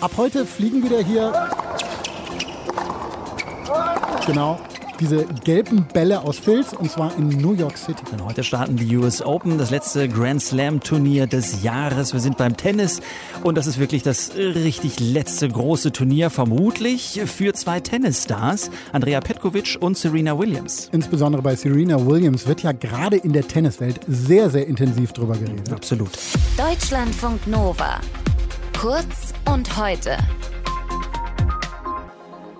Ab heute fliegen wieder hier. Genau diese gelben Bälle aus Filz und zwar in New York City. Und heute starten die US Open, das letzte Grand Slam Turnier des Jahres. Wir sind beim Tennis und das ist wirklich das richtig letzte große Turnier, vermutlich für zwei Tennisstars, Andrea Petkovic und Serena Williams. Insbesondere bei Serena Williams wird ja gerade in der Tenniswelt sehr, sehr intensiv drüber geredet. Absolut. Deutschlandfunk Nova. Kurz und heute.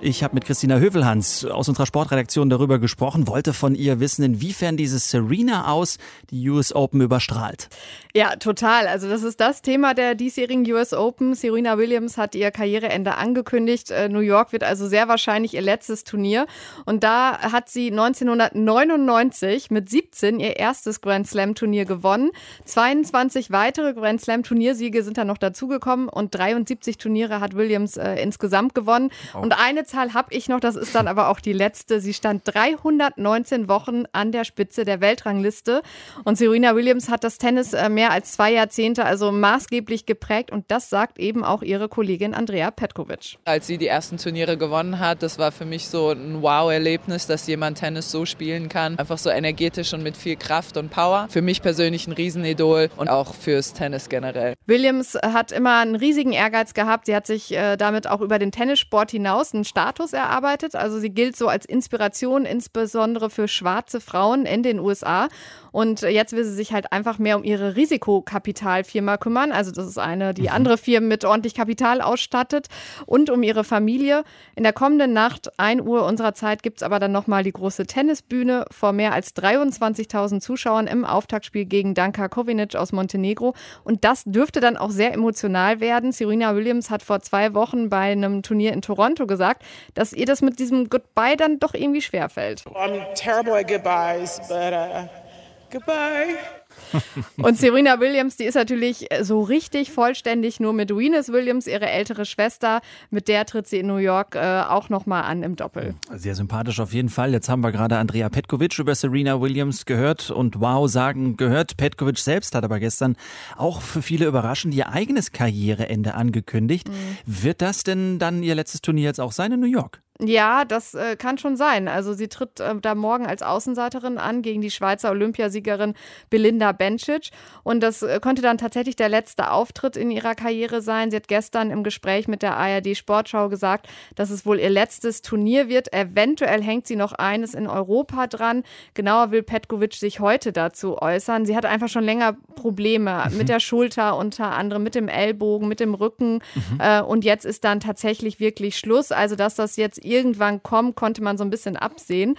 Ich habe mit Christina Hövelhans aus unserer Sportredaktion darüber gesprochen, wollte von ihr wissen, inwiefern dieses Serena aus die US Open überstrahlt. Ja, total. Also das ist das Thema der diesjährigen US Open. Serena Williams hat ihr Karriereende angekündigt. Äh, New York wird also sehr wahrscheinlich ihr letztes Turnier. Und da hat sie 1999 mit 17 ihr erstes Grand Slam Turnier gewonnen. 22 weitere Grand Slam Turniersiege sind da noch dazugekommen und 73 Turniere hat Williams äh, insgesamt gewonnen. Oh. Und eine Zahl habe ich noch, das ist dann aber auch die letzte. Sie stand 319 Wochen an der Spitze der Weltrangliste und Serena Williams hat das Tennis äh, mehr als zwei Jahrzehnte also maßgeblich geprägt und das sagt eben auch ihre Kollegin Andrea Petkovic. Als sie die ersten Turniere gewonnen hat, das war für mich so ein Wow-Erlebnis, dass jemand Tennis so spielen kann. Einfach so energetisch und mit viel Kraft und Power. Für mich persönlich ein Riesenidol und auch fürs Tennis generell. Williams hat immer einen riesigen Ehrgeiz gehabt. Sie hat sich äh, damit auch über den Tennissport hinaus einen Status erarbeitet. Also sie gilt so als Inspiration, insbesondere für schwarze Frauen in den USA. Und jetzt will sie sich halt einfach mehr um ihre Risikokapitalfirma kümmern. Also das ist eine, die mhm. andere Firmen mit ordentlich Kapital ausstattet und um ihre Familie. In der kommenden Nacht, 1 Uhr unserer Zeit, gibt es aber dann nochmal die große Tennisbühne vor mehr als 23.000 Zuschauern im Auftaktspiel gegen Danka Kovinic aus Montenegro. Und das dürfte dann auch sehr emotional werden. Serena Williams hat vor zwei Wochen bei einem Turnier in Toronto gesagt, dass ihr das mit diesem Goodbye dann doch irgendwie schwerfällt. I'm terrible at goodbyes, but uh, goodbye. Und Serena Williams, die ist natürlich so richtig vollständig nur mit Venus Williams, ihre ältere Schwester. Mit der tritt sie in New York äh, auch nochmal an im Doppel. Sehr sympathisch auf jeden Fall. Jetzt haben wir gerade Andrea Petkovic über Serena Williams gehört und wow sagen gehört. Petkovic selbst hat aber gestern auch für viele überraschend ihr eigenes Karriereende angekündigt. Mhm. Wird das denn dann ihr letztes Turnier jetzt auch sein in New York? Ja, das äh, kann schon sein. Also sie tritt äh, da morgen als Außenseiterin an gegen die Schweizer Olympiasiegerin Belinda Bencic. Und das äh, könnte dann tatsächlich der letzte Auftritt in ihrer Karriere sein. Sie hat gestern im Gespräch mit der ARD Sportschau gesagt, dass es wohl ihr letztes Turnier wird. Eventuell hängt sie noch eines in Europa dran. Genauer will Petkovic sich heute dazu äußern. Sie hat einfach schon länger Probleme mhm. mit der Schulter, unter anderem mit dem Ellbogen, mit dem Rücken. Mhm. Äh, und jetzt ist dann tatsächlich wirklich Schluss. Also, dass das jetzt irgendwann kommen, konnte man so ein bisschen absehen.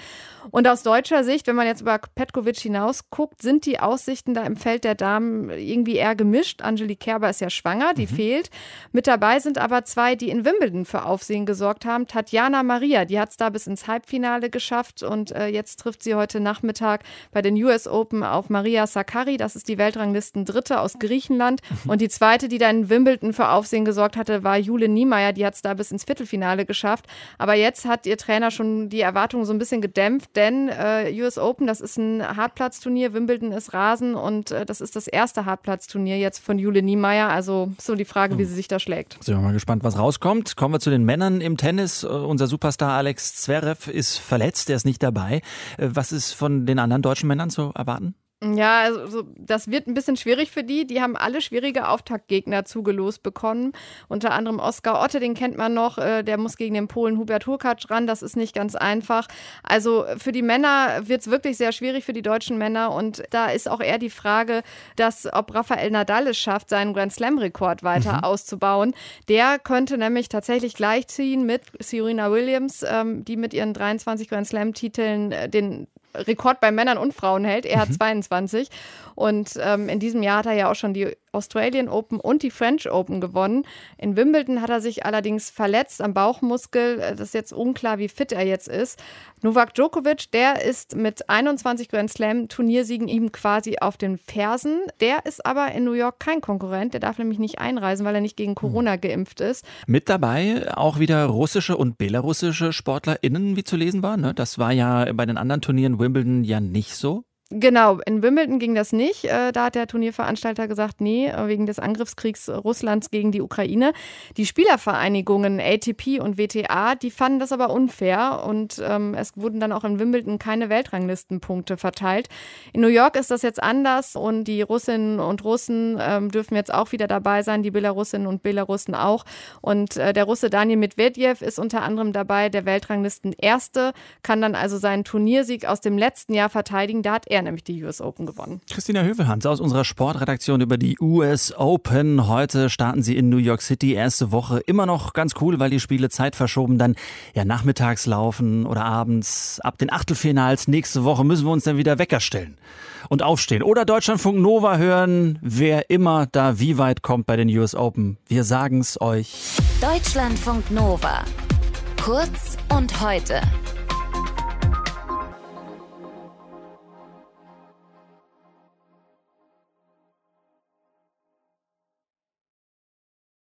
Und aus deutscher Sicht, wenn man jetzt über Petkovic hinaus guckt, sind die Aussichten da im Feld der Damen irgendwie eher gemischt. Angelique Kerber ist ja schwanger, die mhm. fehlt. Mit dabei sind aber zwei, die in Wimbledon für Aufsehen gesorgt haben. Tatjana Maria, die hat es da bis ins Halbfinale geschafft und äh, jetzt trifft sie heute Nachmittag bei den US Open auf Maria Sakkari. Das ist die Weltranglisten Dritte aus Griechenland. Und die zweite, die da in Wimbledon für Aufsehen gesorgt hatte, war Jule Niemeyer. Die hat es da bis ins Viertelfinale geschafft. Aber jetzt hat ihr Trainer schon die Erwartungen so ein bisschen gedämpft, denn äh, US Open, das ist ein Hartplatzturnier, Wimbledon ist Rasen und äh, das ist das erste Hartplatzturnier jetzt von Jule Niemeyer. Also so die Frage, wie hm. sie sich da schlägt. Sind wir mal gespannt, was rauskommt. Kommen wir zu den Männern im Tennis. Uh, unser Superstar Alex Zverev ist verletzt, er ist nicht dabei. Uh, was ist von den anderen deutschen Männern zu erwarten? Ja, also das wird ein bisschen schwierig für die. Die haben alle schwierige Auftaktgegner zugelost bekommen. Unter anderem Oskar Otte, den kennt man noch. Äh, der muss gegen den Polen Hubert Hurkacz ran. Das ist nicht ganz einfach. Also für die Männer wird es wirklich sehr schwierig für die deutschen Männer. Und da ist auch eher die Frage, dass ob Rafael Nadal es schafft, seinen Grand Slam-Rekord weiter mhm. auszubauen. Der könnte nämlich tatsächlich gleichziehen mit Serena Williams, ähm, die mit ihren 23 Grand Slam-Titeln äh, den Rekord bei Männern und Frauen hält. Er hat 22. Mhm. Und ähm, in diesem Jahr hat er ja auch schon die Australian Open und die French Open gewonnen. In Wimbledon hat er sich allerdings verletzt am Bauchmuskel. Äh, das ist jetzt unklar, wie fit er jetzt ist. Novak Djokovic, der ist mit 21 Grand Slam Turniersiegen ihm quasi auf den Fersen. Der ist aber in New York kein Konkurrent. Der darf nämlich nicht einreisen, weil er nicht gegen Corona hm. geimpft ist. Mit dabei auch wieder russische und belarussische SportlerInnen, wie zu lesen war. Ne? Das war ja bei den anderen Turnieren Wimbledon ja nicht so. Genau, in Wimbledon ging das nicht. Äh, da hat der Turnierveranstalter gesagt, nee, wegen des Angriffskriegs Russlands gegen die Ukraine. Die Spielervereinigungen ATP und WTA, die fanden das aber unfair und ähm, es wurden dann auch in Wimbledon keine Weltranglistenpunkte verteilt. In New York ist das jetzt anders und die Russinnen und Russen ähm, dürfen jetzt auch wieder dabei sein, die Belarusinnen und Belarussen auch. Und äh, der Russe Daniel Medvedev ist unter anderem dabei, der Weltranglisten Erste, kann dann also seinen Turniersieg aus dem letzten Jahr verteidigen. Da hat er nämlich die US Open gewonnen. Christina Hövelhans aus unserer Sportredaktion über die US Open. Heute starten sie in New York City. Erste Woche immer noch ganz cool, weil die Spiele Zeit verschoben dann ja nachmittags laufen oder abends. Ab den Achtelfinals nächste Woche müssen wir uns dann wieder Wecker stellen und aufstehen. Oder Deutschlandfunk Nova hören, wer immer da wie weit kommt bei den US Open. Wir sagen es euch. Deutschlandfunk Nova. Kurz und heute.